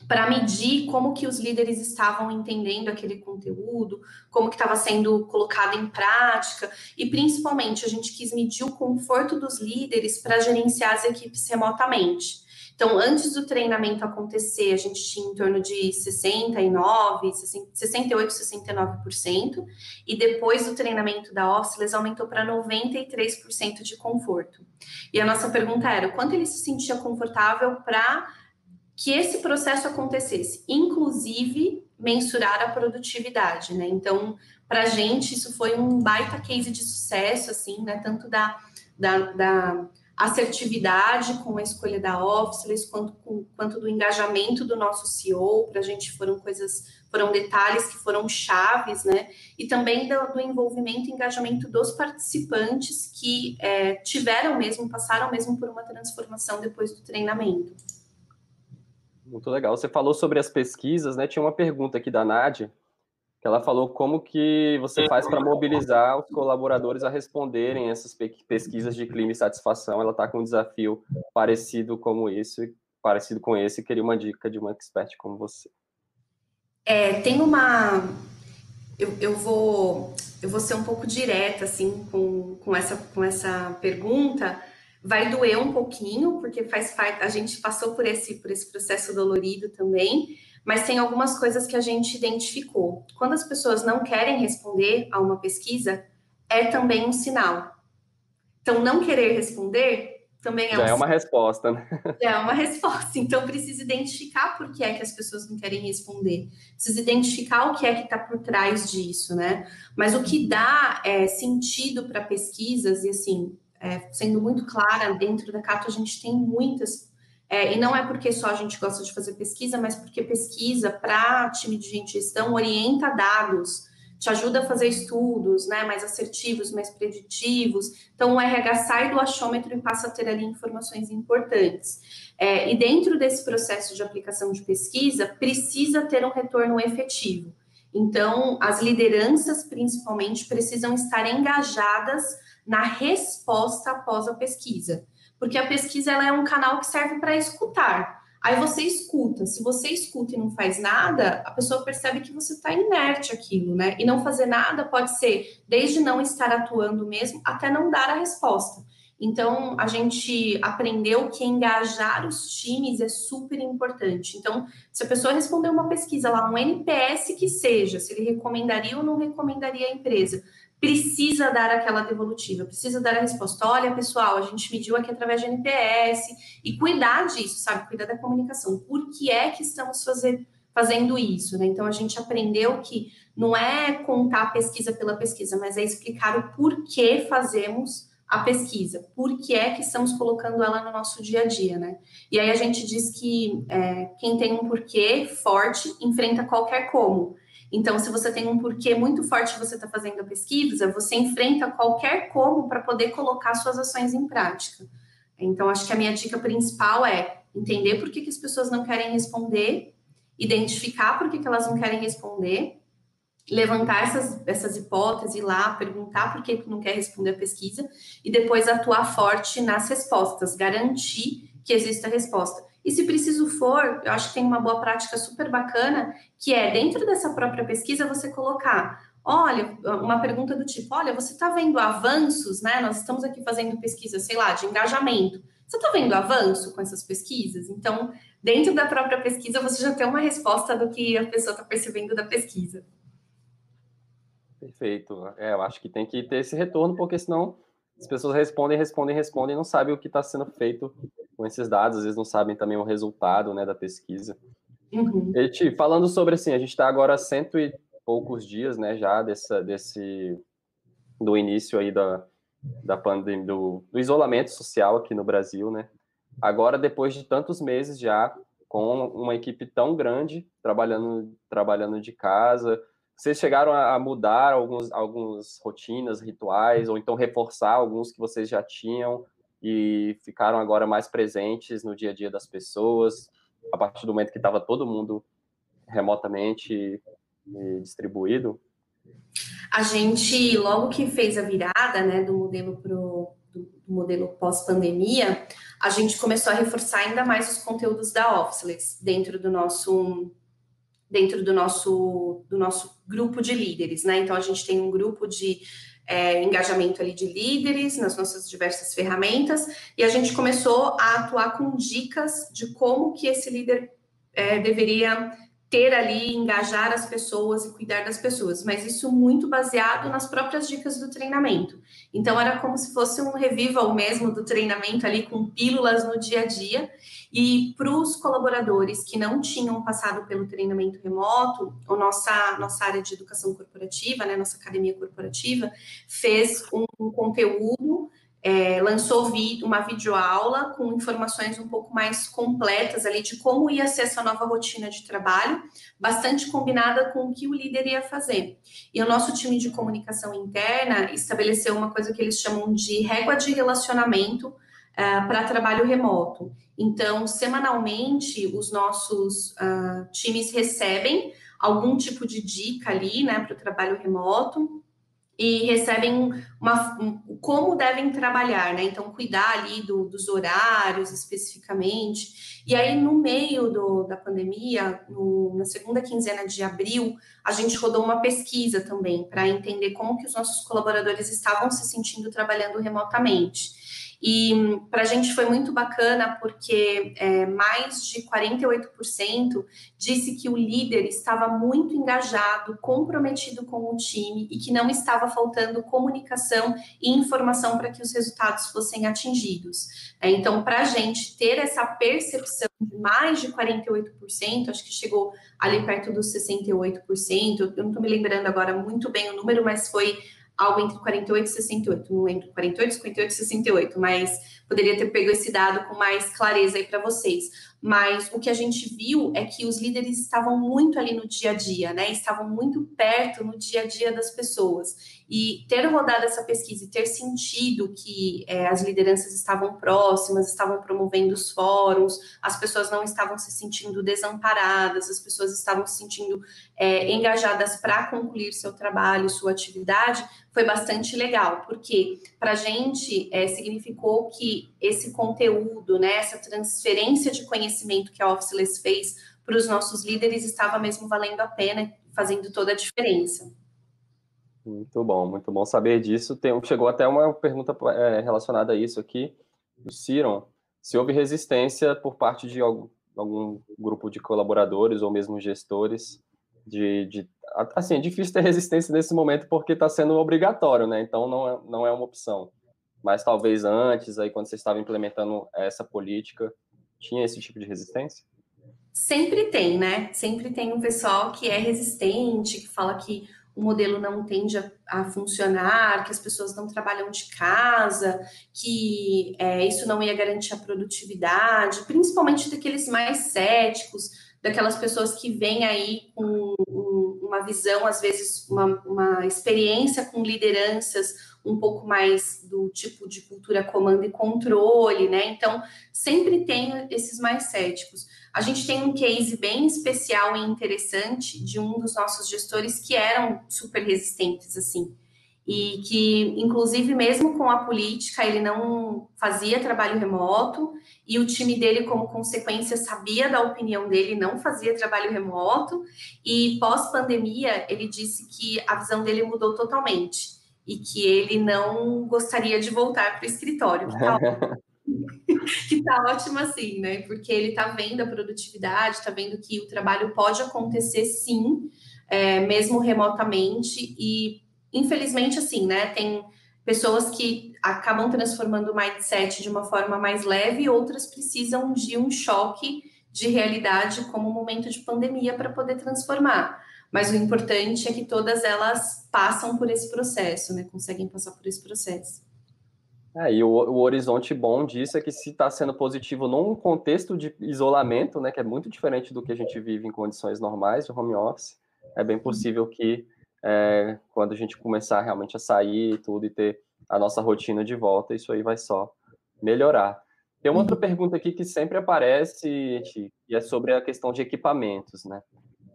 Para medir como que os líderes estavam entendendo aquele conteúdo, como que estava sendo colocado em prática, e principalmente a gente quis medir o conforto dos líderes para gerenciar as equipes remotamente. Então, antes do treinamento acontecer, a gente tinha em torno de 69, 68, 69%, e depois do treinamento da Office, aumentou para 93% de conforto. E a nossa pergunta era, quanto ele se sentia confortável para que esse processo acontecesse, inclusive mensurar a produtividade, né? Então, para a gente, isso foi um baita case de sucesso, assim, né? Tanto da, da, da assertividade com a escolha da Office, quanto, com, quanto do engajamento do nosso CEO, para a gente foram coisas, foram detalhes que foram chaves, né? E também do, do envolvimento e engajamento dos participantes que é, tiveram mesmo, passaram mesmo por uma transformação depois do treinamento. Muito legal. Você falou sobre as pesquisas, né? Tinha uma pergunta aqui da Nádia, que ela falou como que você faz para mobilizar os colaboradores a responderem essas pesquisas de clima e satisfação. Ela está com um desafio parecido como isso, parecido com esse, queria uma dica de uma expert como você. É, tem uma. Eu, eu, vou, eu vou ser um pouco direta assim com, com, essa, com essa pergunta Vai doer um pouquinho, porque faz parte, a gente passou por esse, por esse processo dolorido também, mas tem algumas coisas que a gente identificou. Quando as pessoas não querem responder a uma pesquisa, é também um sinal. Então, não querer responder também é Já um é uma resposta, né? É uma resposta. Então, precisa identificar por que é que as pessoas não querem responder. Precisa identificar o que é que está por trás disso, né? Mas o que dá é, sentido para pesquisas, e assim, é, sendo muito clara, dentro da Cato a gente tem muitas, é, e não é porque só a gente gosta de fazer pesquisa, mas porque pesquisa para time de gente gestão orienta dados, te ajuda a fazer estudos né, mais assertivos, mais preditivos. Então, o RH sai do achômetro e passa a ter ali informações importantes. É, e dentro desse processo de aplicação de pesquisa, precisa ter um retorno efetivo. Então, as lideranças, principalmente, precisam estar engajadas na resposta após a pesquisa. Porque a pesquisa ela é um canal que serve para escutar. Aí você escuta. Se você escuta e não faz nada, a pessoa percebe que você está inerte aquilo, né? E não fazer nada pode ser desde não estar atuando mesmo até não dar a resposta. Então, a gente aprendeu que engajar os times é super importante. Então, se a pessoa responder uma pesquisa lá, um NPS que seja, se ele recomendaria ou não recomendaria a empresa, precisa dar aquela devolutiva, precisa dar a resposta. Olha, pessoal, a gente mediu aqui através de NPS e cuidar disso, sabe? Cuidar da comunicação. Por que é que estamos fazer, fazendo isso, né? Então a gente aprendeu que não é contar a pesquisa pela pesquisa, mas é explicar o porquê fazemos a pesquisa, por que é que estamos colocando ela no nosso dia a dia, né? E aí a gente diz que é, quem tem um porquê forte enfrenta qualquer como. Então, se você tem um porquê muito forte você está fazendo a pesquisa, você enfrenta qualquer como para poder colocar suas ações em prática. Então, acho que a minha dica principal é entender por que, que as pessoas não querem responder, identificar por que, que elas não querem responder, levantar essas, essas hipóteses, lá, perguntar por que, que não quer responder a pesquisa, e depois atuar forte nas respostas, garantir que exista a resposta. E se preciso for, eu acho que tem uma boa prática super bacana, que é dentro dessa própria pesquisa você colocar, olha, uma pergunta do tipo, olha, você está vendo avanços, né? Nós estamos aqui fazendo pesquisa, sei lá, de engajamento. Você está vendo avanço com essas pesquisas? Então, dentro da própria pesquisa, você já tem uma resposta do que a pessoa está percebendo da pesquisa. Perfeito. É, eu acho que tem que ter esse retorno, porque senão as pessoas respondem, respondem, respondem e não sabem o que está sendo feito com esses dados, às vezes não sabem também o resultado né, da pesquisa. Uhum. E, Ti, falando sobre assim, a gente está agora há cento e poucos dias né, já dessa, desse do início aí da, da pandemia, do, do isolamento social aqui no Brasil, né? Agora, depois de tantos meses já, com uma equipe tão grande, trabalhando, trabalhando de casa, vocês chegaram a mudar alguns, algumas rotinas, rituais, ou então reforçar alguns que vocês já tinham e ficaram agora mais presentes no dia a dia das pessoas, a partir do momento que estava todo mundo remotamente distribuído? A gente, logo que fez a virada né, do modelo do, do modelo pós-pandemia, a gente começou a reforçar ainda mais os conteúdos da Officeless dentro do nosso dentro do nosso do nosso grupo de líderes, né? Então a gente tem um grupo de é, engajamento ali de líderes nas nossas diversas ferramentas e a gente começou a atuar com dicas de como que esse líder é, deveria ter ali, engajar as pessoas e cuidar das pessoas, mas isso muito baseado nas próprias dicas do treinamento. Então, era como se fosse um revival mesmo do treinamento ali, com pílulas no dia a dia. E para os colaboradores que não tinham passado pelo treinamento remoto, a nossa, nossa área de educação corporativa, né, nossa academia corporativa, fez um, um conteúdo é, lançou vi uma videoaula com informações um pouco mais completas ali de como ia ser essa nova rotina de trabalho, bastante combinada com o que o líder ia fazer. E o nosso time de comunicação interna estabeleceu uma coisa que eles chamam de régua de relacionamento Uh, para trabalho remoto. Então, semanalmente, os nossos uh, times recebem algum tipo de dica ali, né, para o trabalho remoto e recebem uma, um, como devem trabalhar, né? Então, cuidar ali do, dos horários especificamente. E aí, no meio do, da pandemia, no, na segunda quinzena de abril, a gente rodou uma pesquisa também para entender como que os nossos colaboradores estavam se sentindo trabalhando remotamente. E para a gente foi muito bacana porque é, mais de 48% disse que o líder estava muito engajado, comprometido com o time e que não estava faltando comunicação e informação para que os resultados fossem atingidos. É, então, para a gente ter essa percepção de mais de 48%, acho que chegou ali perto dos 68%, eu não estou me lembrando agora muito bem o número, mas foi algo entre 48 e 68, não lembro, 48, 58 e 68, mas poderia ter pego esse dado com mais clareza aí para vocês. Mas o que a gente viu é que os líderes estavam muito ali no dia a dia, né? Estavam muito perto no dia a dia das pessoas. E ter rodado essa pesquisa e ter sentido que é, as lideranças estavam próximas, estavam promovendo os fóruns, as pessoas não estavam se sentindo desamparadas, as pessoas estavam se sentindo é, engajadas para concluir seu trabalho, sua atividade, foi bastante legal, porque para a gente é, significou que esse conteúdo, né, essa transferência de conhecimento que a Officeless fez para os nossos líderes estava mesmo valendo a pena, fazendo toda a diferença. Muito bom, muito bom saber disso. Tem, chegou até uma pergunta é, relacionada a isso aqui, do Ciron, se houve resistência por parte de algum, algum grupo de colaboradores ou mesmo gestores de, de assim, é difícil ter resistência nesse momento porque está sendo obrigatório, né? Então não é, não é uma opção. Mas talvez antes, aí quando você estava implementando essa política, tinha esse tipo de resistência? Sempre tem, né? Sempre tem um pessoal que é resistente, que fala que o modelo não tende a, a funcionar, que as pessoas não trabalham de casa, que é, isso não ia garantir a produtividade, principalmente daqueles mais céticos, daquelas pessoas que vêm aí com uma visão, às vezes, uma, uma experiência com lideranças um pouco mais do tipo de cultura comando e controle, né? Então, sempre tem esses mais céticos. A gente tem um case bem especial e interessante de um dos nossos gestores que eram super resistentes, assim e que, inclusive, mesmo com a política, ele não fazia trabalho remoto, e o time dele, como consequência, sabia da opinião dele, não fazia trabalho remoto, e pós-pandemia, ele disse que a visão dele mudou totalmente, e que ele não gostaria de voltar para o escritório, que tá que tá ótimo assim, né? Porque ele tá vendo a produtividade, tá vendo que o trabalho pode acontecer sim, é, mesmo remotamente, e infelizmente, assim, né? Tem pessoas que acabam transformando o mindset de uma forma mais leve e outras precisam de um choque de realidade como um momento de pandemia para poder transformar. Mas o importante é que todas elas passam por esse processo, né? Conseguem passar por esse processo. É, e o, o horizonte bom disso é que se está sendo positivo num contexto de isolamento, né, que é muito diferente do que a gente vive em condições normais de home office, é bem possível que é, quando a gente começar realmente a sair e tudo e ter a nossa rotina de volta, isso aí vai só melhorar. Tem uma outra uhum. pergunta aqui que sempre aparece e é sobre a questão de equipamentos, né?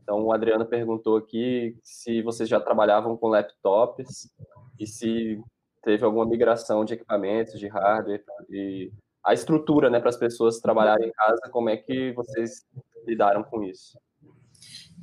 Então, o Adriano perguntou aqui se vocês já trabalhavam com laptops e se teve alguma migração de equipamentos, de hardware e a estrutura, né, para as pessoas trabalharem em casa, como é que vocês lidaram com isso?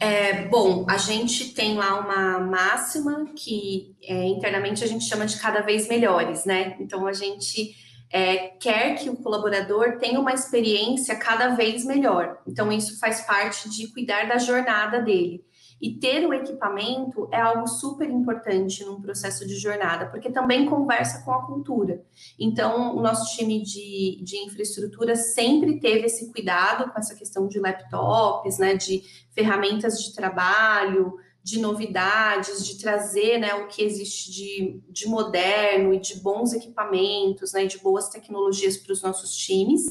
É, bom, a gente tem lá uma máxima que é, internamente a gente chama de cada vez melhores, né? Então a gente é, quer que o colaborador tenha uma experiência cada vez melhor. Então isso faz parte de cuidar da jornada dele. E ter o equipamento é algo super importante num processo de jornada, porque também conversa com a cultura. Então, o nosso time de, de infraestrutura sempre teve esse cuidado com essa questão de laptops, né, de ferramentas de trabalho, de novidades, de trazer né, o que existe de, de moderno e de bons equipamentos, né, de boas tecnologias para os nossos times.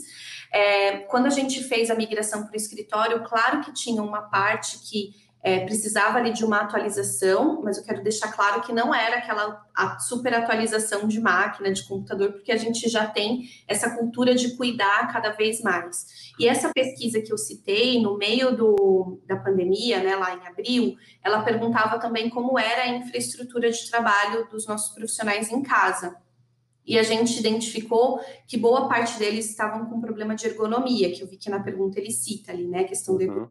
É, quando a gente fez a migração para o escritório, claro que tinha uma parte que é, precisava ali de uma atualização, mas eu quero deixar claro que não era aquela super atualização de máquina, de computador, porque a gente já tem essa cultura de cuidar cada vez mais. E essa pesquisa que eu citei, no meio do, da pandemia, né, lá em abril, ela perguntava também como era a infraestrutura de trabalho dos nossos profissionais em casa. E a gente identificou que boa parte deles estavam com problema de ergonomia, que eu vi que na pergunta ele cita ali, né, a questão uhum.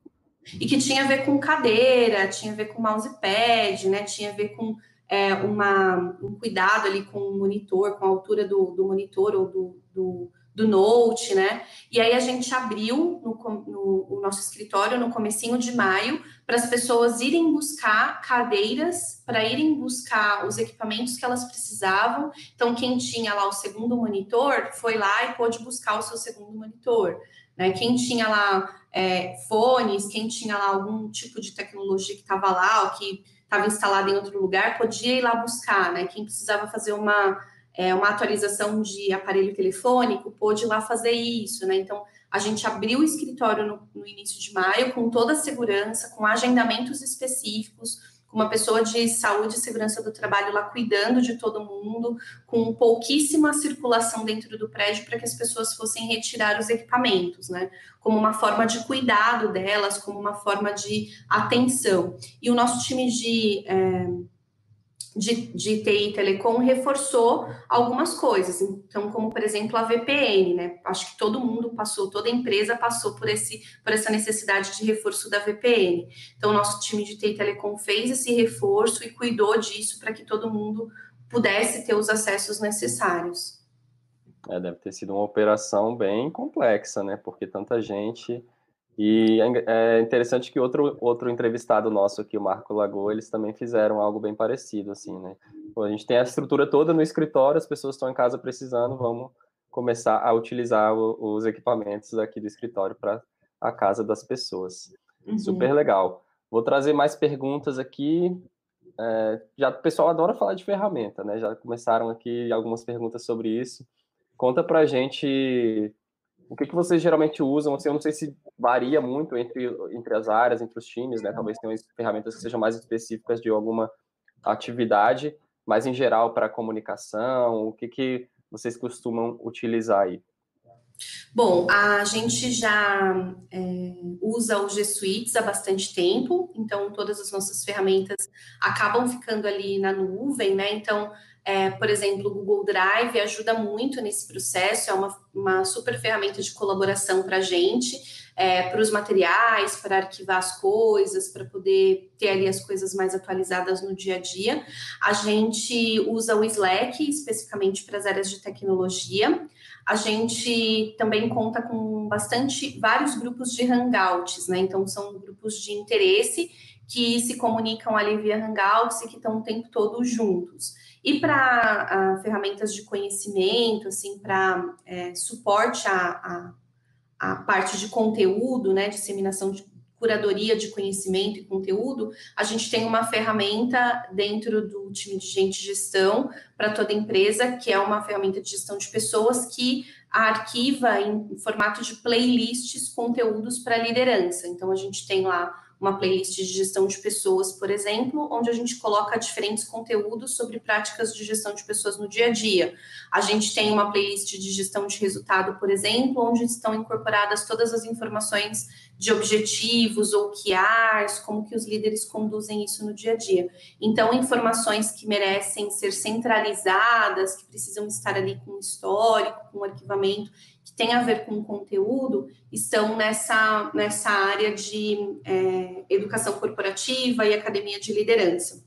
E que tinha a ver com cadeira, tinha a ver com mousepad, né? Tinha a ver com é, uma, um cuidado ali com o monitor, com a altura do, do monitor ou do, do, do, note, né? E aí a gente abriu no, no o nosso escritório no comecinho de maio para as pessoas irem buscar cadeiras, para irem buscar os equipamentos que elas precisavam. Então, quem tinha lá o segundo monitor foi lá e pôde buscar o seu segundo monitor. Né? Quem tinha lá é, fones, quem tinha lá algum tipo de tecnologia que estava lá, ou que estava instalada em outro lugar, podia ir lá buscar, né? Quem precisava fazer uma, é, uma atualização de aparelho telefônico, pôde ir lá fazer isso, né? Então, a gente abriu o escritório no, no início de maio com toda a segurança, com agendamentos específicos, com uma pessoa de saúde e segurança do trabalho lá cuidando de todo mundo, com pouquíssima circulação dentro do prédio para que as pessoas fossem retirar os equipamentos, né? Como uma forma de cuidado delas, como uma forma de atenção. E o nosso time de. É, de, de TI Telecom reforçou algumas coisas. Então, como por exemplo a VPN, né? Acho que todo mundo passou, toda empresa passou por, esse, por essa necessidade de reforço da VPN. Então, nosso time de TI Telecom fez esse reforço e cuidou disso para que todo mundo pudesse ter os acessos necessários. É, deve ter sido uma operação bem complexa, né? Porque tanta gente e é, é interessante que outro, outro entrevistado nosso aqui, o Marco Lagoa, eles também fizeram algo bem parecido, assim, né? Pô, a gente tem a estrutura toda no escritório, as pessoas estão em casa precisando, vamos começar a utilizar o, os equipamentos aqui do escritório para a casa das pessoas. Uhum. Super legal. Vou trazer mais perguntas aqui. É, já o pessoal adora falar de ferramenta, né? Já começaram aqui algumas perguntas sobre isso. Conta para a gente o que, que vocês geralmente usam? Assim, eu não sei se varia muito entre, entre as áreas, entre os times, né? Talvez tenham ferramentas que sejam mais específicas de alguma atividade, mas em geral para comunicação, o que, que vocês costumam utilizar aí? Bom, a gente já é, usa o G Suites há bastante tempo, então todas as nossas ferramentas acabam ficando ali na nuvem, né? Então, é, por exemplo, o Google Drive ajuda muito nesse processo, é uma, uma super ferramenta de colaboração para a gente, é, para os materiais, para arquivar as coisas, para poder ter ali as coisas mais atualizadas no dia a dia. A gente usa o Slack especificamente para as áreas de tecnologia. A gente também conta com bastante vários grupos de hangouts, né? Então são grupos de interesse que se comunicam ali via hangouts e que estão o tempo todo juntos. E para ferramentas de conhecimento, assim, para é, suporte à, à, parte de conteúdo, né, disseminação de curadoria de conhecimento e conteúdo, a gente tem uma ferramenta dentro do time de gente de gestão para toda empresa, que é uma ferramenta de gestão de pessoas que arquiva em formato de playlists conteúdos para liderança. Então a gente tem lá uma playlist de gestão de pessoas, por exemplo, onde a gente coloca diferentes conteúdos sobre práticas de gestão de pessoas no dia a dia. A gente tem uma playlist de gestão de resultado, por exemplo, onde estão incorporadas todas as informações de objetivos ou QRs, como que os líderes conduzem isso no dia a dia. Então, informações que merecem ser centralizadas, que precisam estar ali com histórico, com arquivamento, que tem a ver com conteúdo, estão nessa, nessa área de é, educação corporativa e academia de liderança.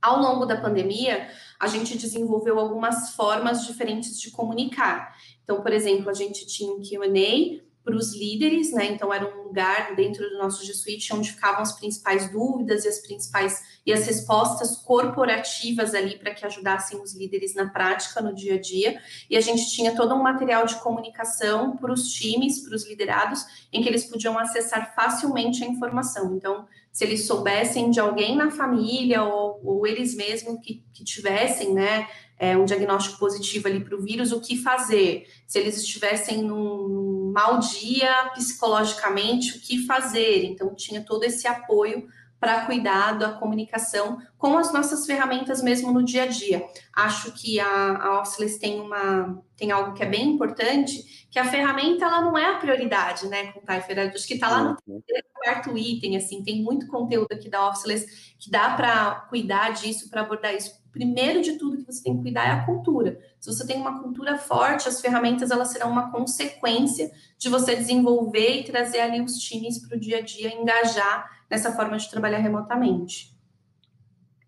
Ao longo da pandemia, a gente desenvolveu algumas formas diferentes de comunicar. Então, por exemplo, a gente tinha um QA para os líderes, né? Então era um lugar dentro do nosso G Suite onde ficavam as principais dúvidas e as principais e as respostas corporativas ali para que ajudassem os líderes na prática no dia a dia. E a gente tinha todo um material de comunicação para os times, para os liderados, em que eles podiam acessar facilmente a informação. Então, se eles soubessem de alguém na família ou, ou eles mesmos que, que tivessem, né, é, um diagnóstico positivo ali para o vírus, o que fazer? Se eles estivessem num mau dia psicologicamente, o que fazer? Então, tinha todo esse apoio para cuidar da comunicação com as nossas ferramentas mesmo no dia a dia. Acho que a, a Officeless tem uma tem algo que é bem importante, que a ferramenta ela não é a prioridade, né, com Typer, acho que está lá no uhum. quarto item, assim, tem muito conteúdo aqui da Officeless que dá para cuidar disso, para abordar isso. Primeiro de tudo que você tem que cuidar é a cultura. Se você tem uma cultura forte, as ferramentas elas serão uma consequência de você desenvolver e trazer ali os times para o dia a dia, engajar nessa forma de trabalhar remotamente.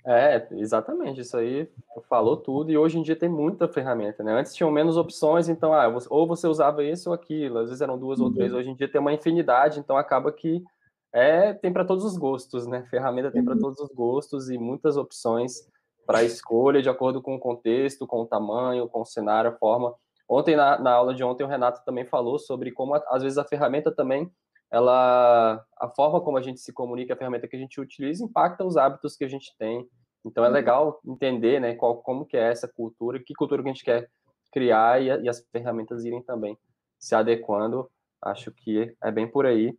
É, exatamente, isso aí falou tudo, e hoje em dia tem muita ferramenta, né? Antes tinham menos opções, então, ah, ou você usava isso ou aquilo, às vezes eram duas uhum. ou três, hoje em dia tem uma infinidade, então acaba que é, tem para todos os gostos, né? Ferramenta tem para uhum. todos os gostos e muitas opções para escolha de acordo com o contexto, com o tamanho, com o cenário, a forma. Ontem, na, na aula de ontem, o Renato também falou sobre como, às vezes, a ferramenta também ela a forma como a gente se comunica, a ferramenta que a gente utiliza impacta os hábitos que a gente tem. Então é uhum. legal entender, né, qual, como que é essa cultura, que cultura que a gente quer criar e, e as ferramentas irem também se adequando. Acho que é bem por aí.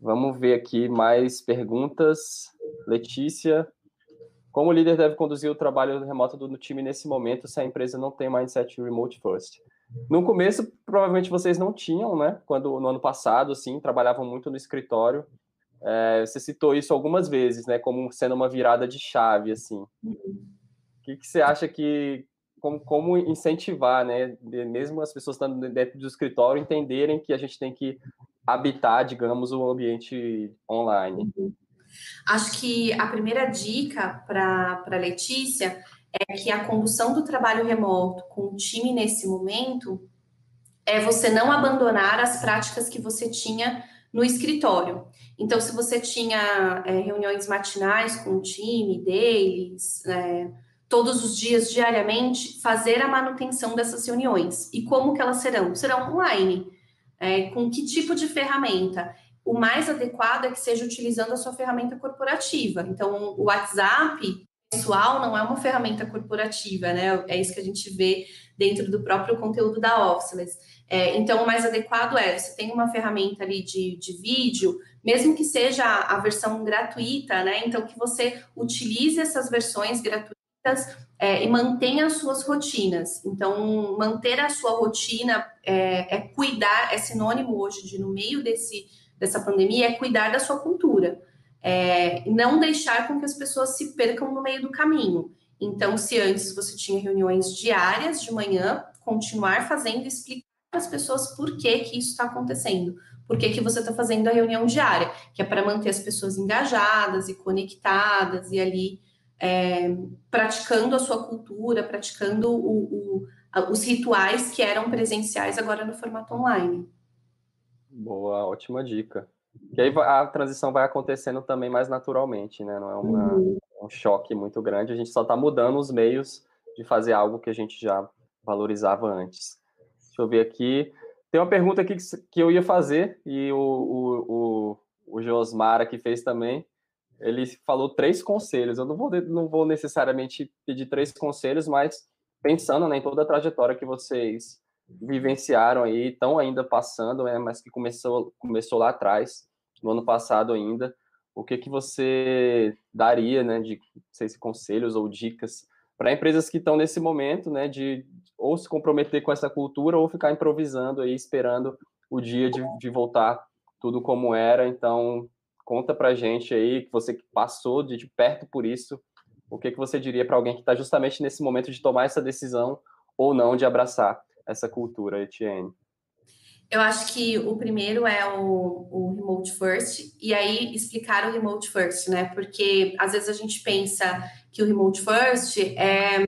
Vamos ver aqui mais perguntas. Letícia, como o líder deve conduzir o trabalho remoto do time nesse momento se a empresa não tem mindset remote first? No começo, provavelmente vocês não tinham, né? Quando no ano passado, assim, trabalhavam muito no escritório. É, você citou isso algumas vezes, né? Como sendo uma virada de chave, assim. O que, que você acha que como, como, incentivar, né? Mesmo as pessoas estando dentro do escritório entenderem que a gente tem que habitar, digamos, o ambiente online. Acho que a primeira dica para Letícia é que a condução do trabalho remoto com o time nesse momento é você não abandonar as práticas que você tinha no escritório. Então, se você tinha é, reuniões matinais com o time, deles, é, todos os dias, diariamente, fazer a manutenção dessas reuniões. E como que elas serão? Serão online. É, com que tipo de ferramenta? O mais adequado é que seja utilizando a sua ferramenta corporativa. Então, o WhatsApp pessoal não é uma ferramenta corporativa, né? É isso que a gente vê dentro do próprio conteúdo da Officeless. É, então, o mais adequado é, você tem uma ferramenta ali de, de vídeo, mesmo que seja a versão gratuita, né? Então, que você utilize essas versões gratuitas é, e mantenha as suas rotinas. Então, manter a sua rotina é, é cuidar, é sinônimo hoje de, no meio desse, dessa pandemia, é cuidar da sua cultura é, não deixar com que as pessoas se percam no meio do caminho. Então, se antes você tinha reuniões diárias de manhã, continuar fazendo, explicar para as pessoas por que, que isso está acontecendo, por que, que você está fazendo a reunião diária, que é para manter as pessoas engajadas e conectadas e ali é, praticando a sua cultura, praticando o, o, os rituais que eram presenciais agora no formato online. Boa, ótima dica. Que aí a transição vai acontecendo também mais naturalmente, né? Não é uma, uhum. um choque muito grande, a gente só está mudando os meios de fazer algo que a gente já valorizava antes. Deixa eu ver aqui. Tem uma pergunta aqui que, que eu ia fazer, e o, o, o, o Josmar aqui fez também. Ele falou três conselhos. Eu não vou, não vou necessariamente pedir três conselhos, mas pensando né, em toda a trajetória que vocês vivenciaram aí, estão ainda passando, né, mas que começou, começou lá atrás, no ano passado ainda. o que, que você daria, né, de não sei se conselhos ou dicas para empresas que estão nesse momento, né, de ou se comprometer com essa cultura ou ficar improvisando aí, esperando o dia de, de voltar tudo como era. Então, conta para gente aí, que você passou de, de perto por isso, o que, que você diria para alguém que está justamente nesse momento de tomar essa decisão ou não de abraçar essa cultura, Etienne? Eu acho que o primeiro é o, o, remote first, e aí explicar o remote first, né? Porque às vezes a gente pensa que o remote first é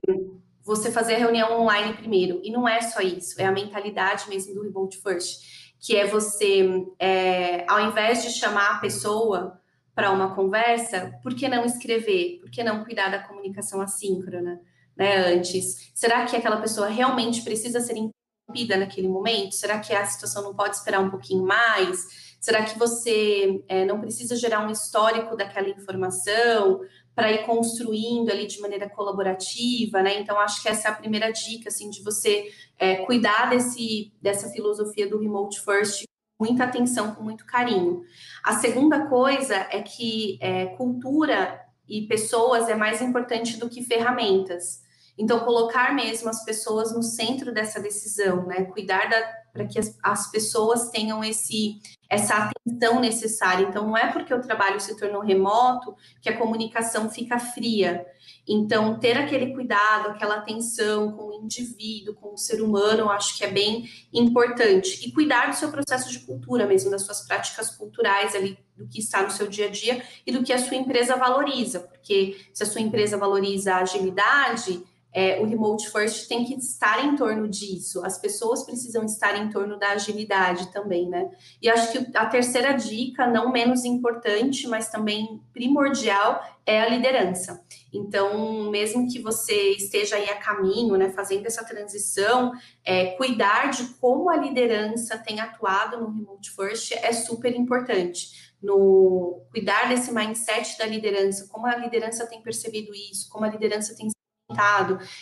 você fazer a reunião online primeiro, e não é só isso, é a mentalidade mesmo do remote first, que é você, é, ao invés de chamar a pessoa para uma conversa, por que não escrever? Por que não cuidar da comunicação assíncrona, né? Antes, será que aquela pessoa realmente precisa ser interrompida naquele momento? Será que a situação não pode esperar um pouquinho mais? Será que você é, não precisa gerar um histórico daquela informação para ir construindo ali de maneira colaborativa, né? Então, acho que essa é a primeira dica, assim, de você é, cuidar desse, dessa filosofia do remote first com muita atenção, com muito carinho. A segunda coisa é que é, cultura e pessoas é mais importante do que ferramentas. Então, colocar mesmo as pessoas no centro dessa decisão, né? Cuidar para que as, as, pessoas tenham esse, essa atenção necessária. Então, não é porque o trabalho se tornou remoto que a comunicação fica fria. Então, ter aquele cuidado, aquela atenção com o indivíduo, com o ser humano, acho que é bem importante. E cuidar do seu processo de cultura mesmo, das suas práticas culturais ali, do que está no seu dia a dia e do que a sua empresa valoriza. Porque se a sua empresa valoriza a agilidade, é, o remote first tem que estar em torno disso. As pessoas precisam estar em torno da agilidade também, né? E acho que a terceira dica, não menos importante, mas também primordial, é a liderança. Então, mesmo que você esteja aí a caminho, né, fazendo essa transição, é, cuidar de como a liderança tem atuado no remote first é super importante. No cuidar desse mindset da liderança, como a liderança tem percebido isso, como a liderança tem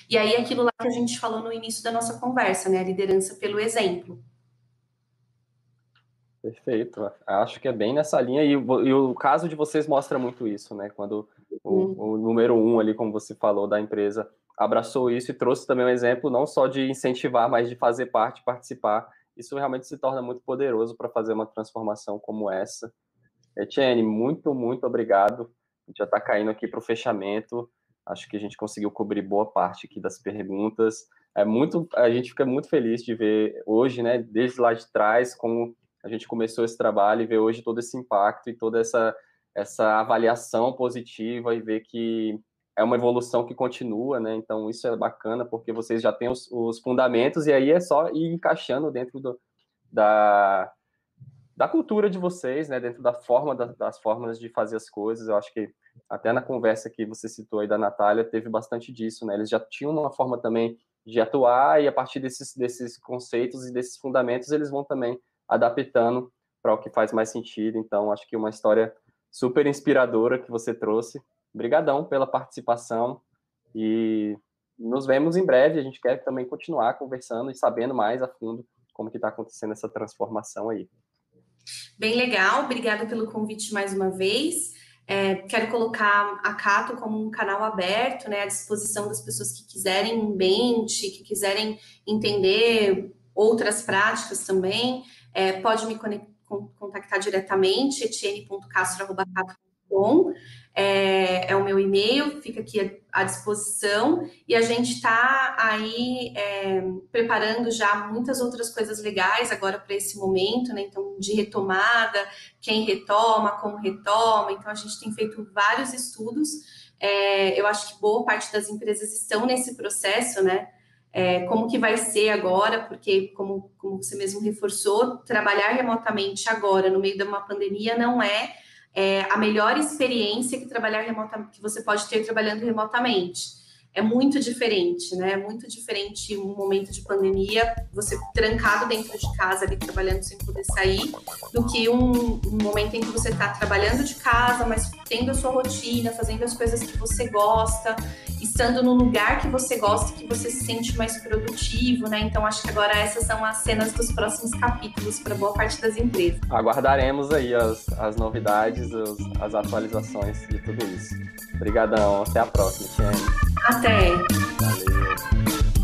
e aí, aquilo lá que a gente falou no início da nossa conversa, né? A liderança pelo exemplo. Perfeito. Acho que é bem nessa linha. E, e o caso de vocês mostra muito isso, né? Quando o, hum. o, número um ali, como você falou, da empresa abraçou isso e trouxe também um exemplo não só de incentivar, mas de fazer parte, participar. Isso realmente se torna muito poderoso para fazer uma transformação como essa. Etienne, muito, muito obrigado. A gente já está caindo aqui para o fechamento. Acho que a gente conseguiu cobrir boa parte aqui das perguntas. É muito, a gente fica muito feliz de ver hoje, né, desde lá de trás, como a gente começou esse trabalho e ver hoje todo esse impacto e toda essa, essa avaliação positiva e ver que é uma evolução que continua, né? Então isso é bacana porque vocês já têm os, os fundamentos e aí é só ir encaixando dentro do, da, da cultura de vocês, né? Dentro da forma da, das formas de fazer as coisas. Eu acho que até na conversa que você citou aí da Natália, teve bastante disso, né? Eles já tinham uma forma também de atuar e a partir desses, desses conceitos e desses fundamentos eles vão também adaptando para o que faz mais sentido. Então, acho que uma história super inspiradora que você trouxe. Obrigadão pela participação e nos vemos em breve. A gente quer também continuar conversando e sabendo mais a fundo como que está acontecendo essa transformação aí. Bem legal, obrigada pelo convite mais uma vez. É, quero colocar a Cato como um canal aberto, né, à disposição das pessoas que quiserem em mente, que quiserem entender outras práticas também. É, pode me contactar diretamente, é, é, o meu e-mail, fica aqui à disposição, e a gente está aí é, preparando já muitas outras coisas legais agora para esse momento, né? Então, de retomada, quem retoma, como retoma, então a gente tem feito vários estudos. É, eu acho que boa parte das empresas estão nesse processo, né? É, como que vai ser agora, porque, como, como você mesmo reforçou, trabalhar remotamente agora, no meio de uma pandemia, não é é a melhor experiência que trabalhar remotamente que você pode ter trabalhando remotamente. É muito diferente, né? É muito diferente um momento de pandemia, você trancado dentro de casa ali trabalhando sem poder sair, do que um, um momento em que você está trabalhando de casa, mas tendo a sua rotina, fazendo as coisas que você gosta, estando no lugar que você gosta, que você se sente mais produtivo, né? Então acho que agora essas são as cenas dos próximos capítulos para boa parte das empresas. Aguardaremos aí as, as novidades, as, as atualizações de tudo isso. Obrigadão, até a próxima, Tiane. Até. Valeu.